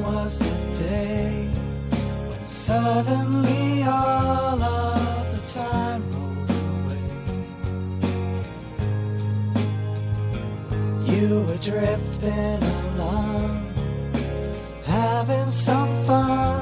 Was the day when suddenly all of the time rolled away. You were drifting along, having some fun.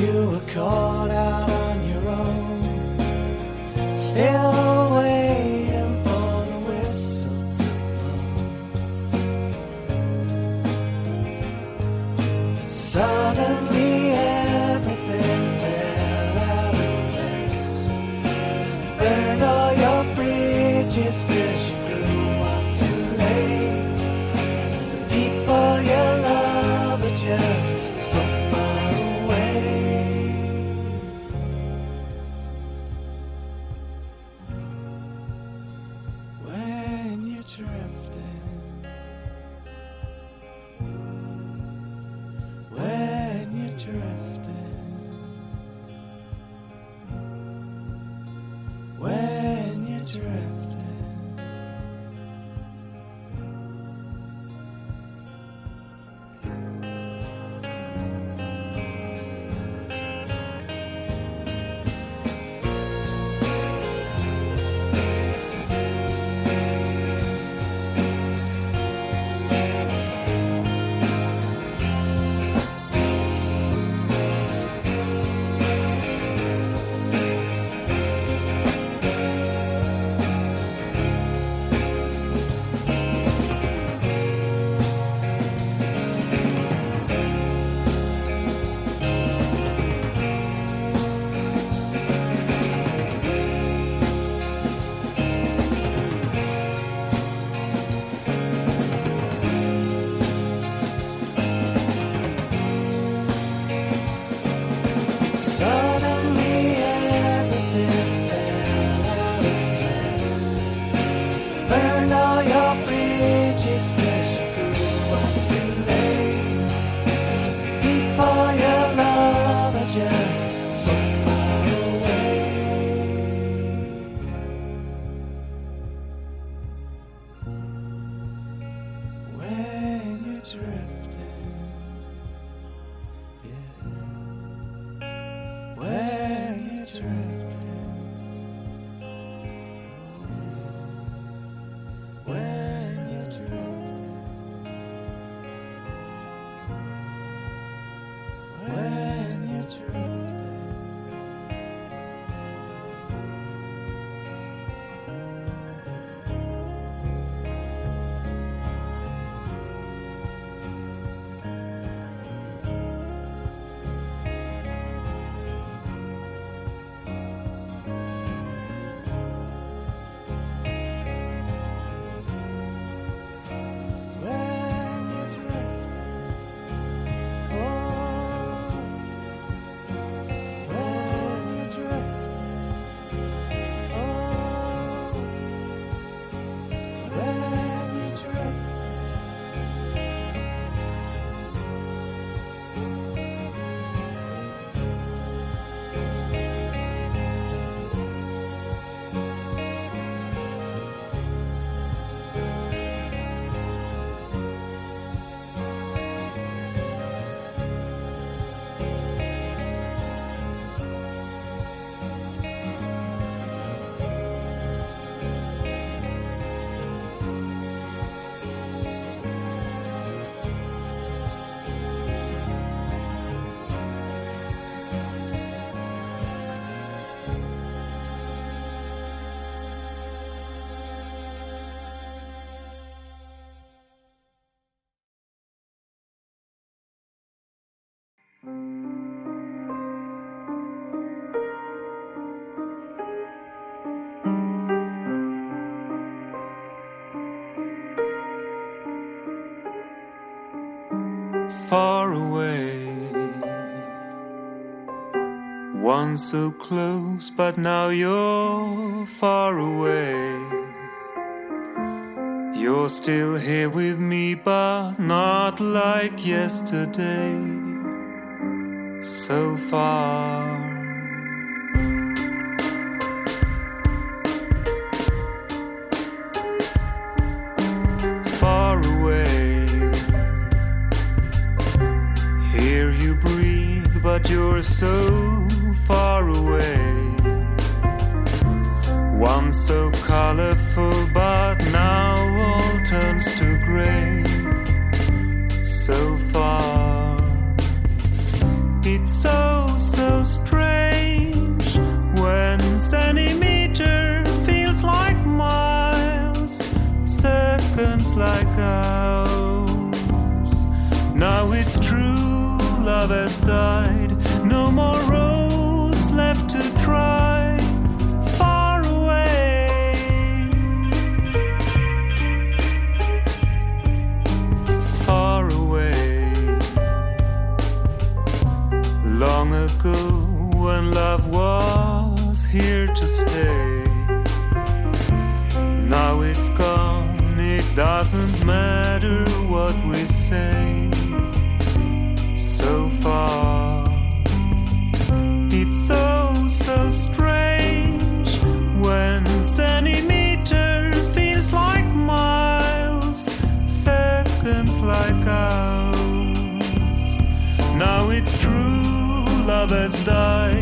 You were caught out on your own. Still That's right. Far away. Once so close, but now you're far away. You're still here with me, but not like yesterday. so far. But you're so far away. Once so colorful, but now all turns to gray. So far. It's so, so strange when centimeters feels like miles, seconds like hours. Now it's true, love has died, when love was here to stay. Now it's gone, it doesn't matter what we say. So far, it's so, so strange when centimeters feels like miles, seconds like hours. Now it's true, love has died.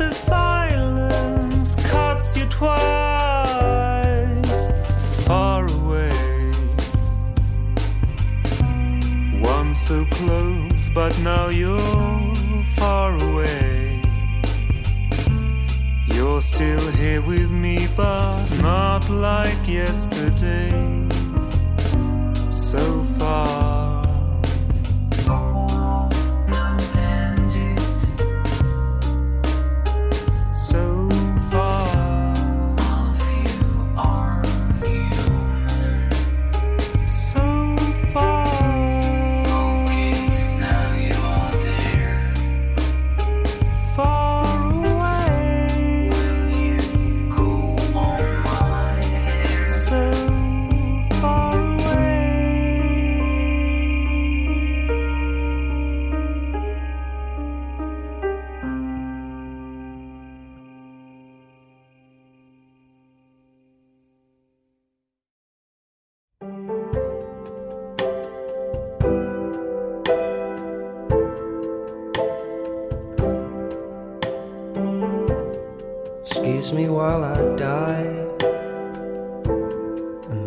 The silence cuts you twice. Far away, once so close, but now you're far away. You're still here with me, but not like yesterday so far.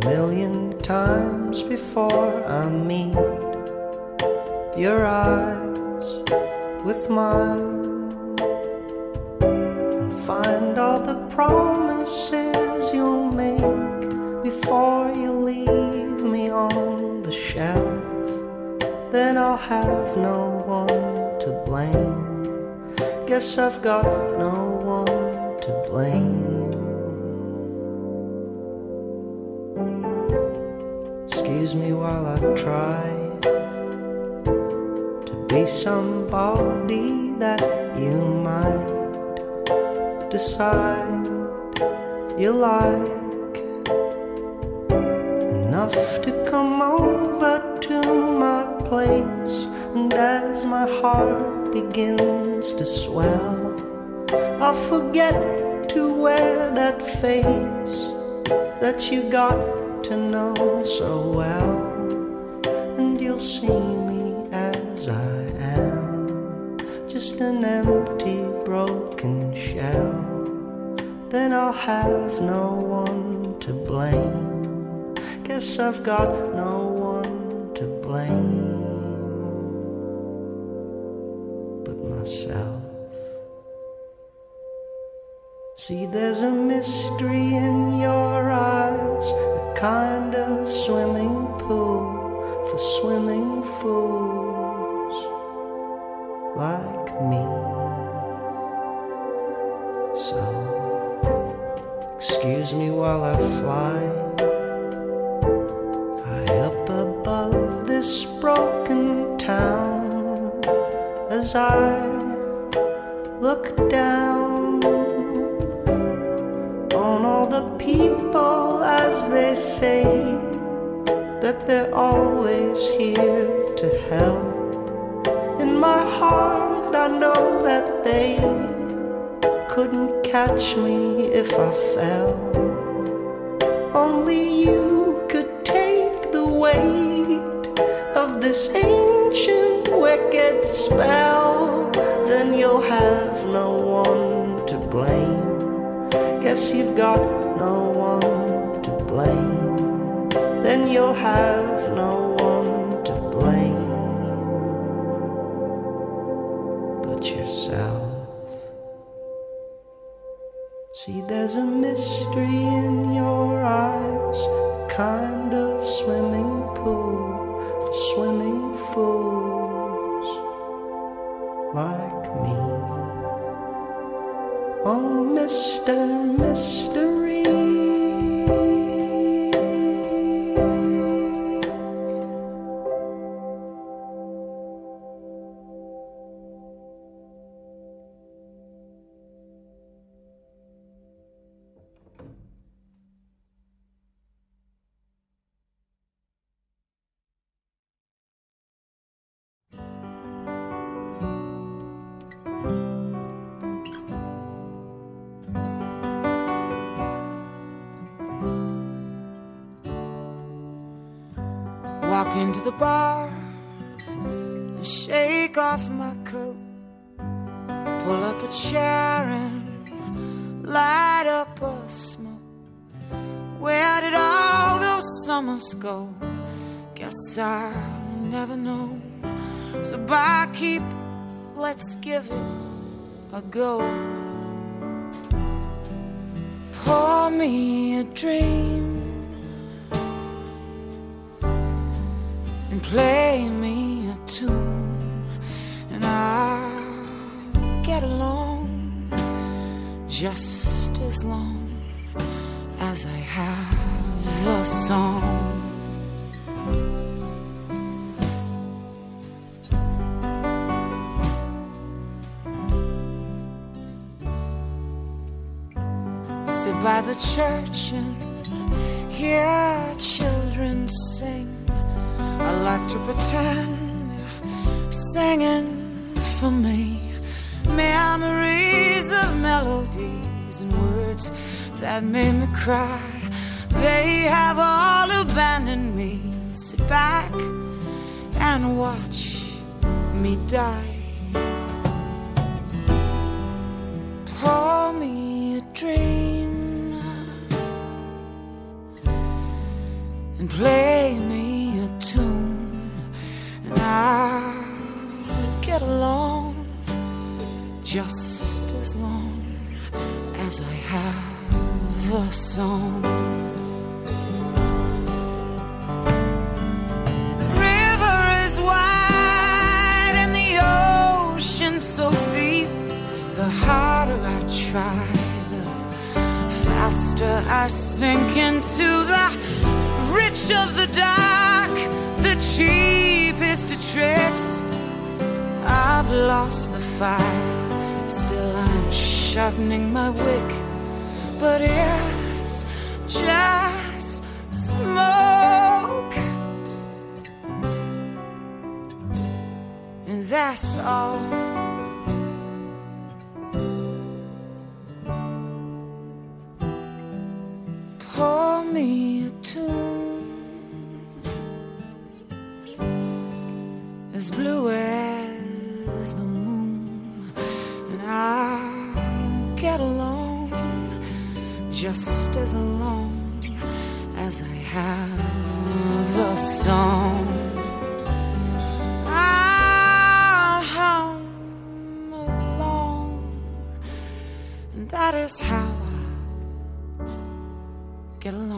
Million times before I meet your eyes with mine and find all the promises you'll make before you leave me on the shelf. Then I'll have no one to blame. Guess I've got no one to blame. Me while I try to be somebody that you might decide you like enough to come over to my place. And as my heart begins to swell, I'll forget to wear that face that you got to know so well. And you'll see me as I am, just an empty, broken shell. Then I'll have no one to blame. Guess I've got no one to blame but myself. See, there's a mystery in your eyes, kind of swimming pool for swimming fools like me. So, excuse me while I fly high up above this broken town as I look down on all the people as they say that they're always here to help. In my heart, I know that they couldn't catch me if I fell. Only you could take the weight of this ancient wicked spell. Then you'll have no one to blame. Guess you've got no one blame. Then you'll have no one to blame but yourself. See, there's a mystery in your eyes, a kind of swimming pool for swimming fools like me. Oh, Mr. Mystery. Walk into the bar and shake off my coat. Pull up a chair and light up a smoke. Where did all those summers go? Guess I'll never know. So barkeep, let's give it a go. Pour me a dream play me a tune, and I'll get along just as long as I have a song. Sit by the church and hear children sing. I like to pretend they're singing for me. Memories of melodies and words that made me cry. They have all abandoned me. Sit back and watch me die. Pour me a dream and play just as long as I have a song. The river is wide and the ocean so deep. The harder I try, the faster I sink into the rich of the dark, the cheapest of tricks. I've lost the fight, still I'm sharpening my wick. But here just smoke. And that's all. Pour me a tune as blue as the moon, get along just as long as I have a song. I'll hum along, and that is how I get along.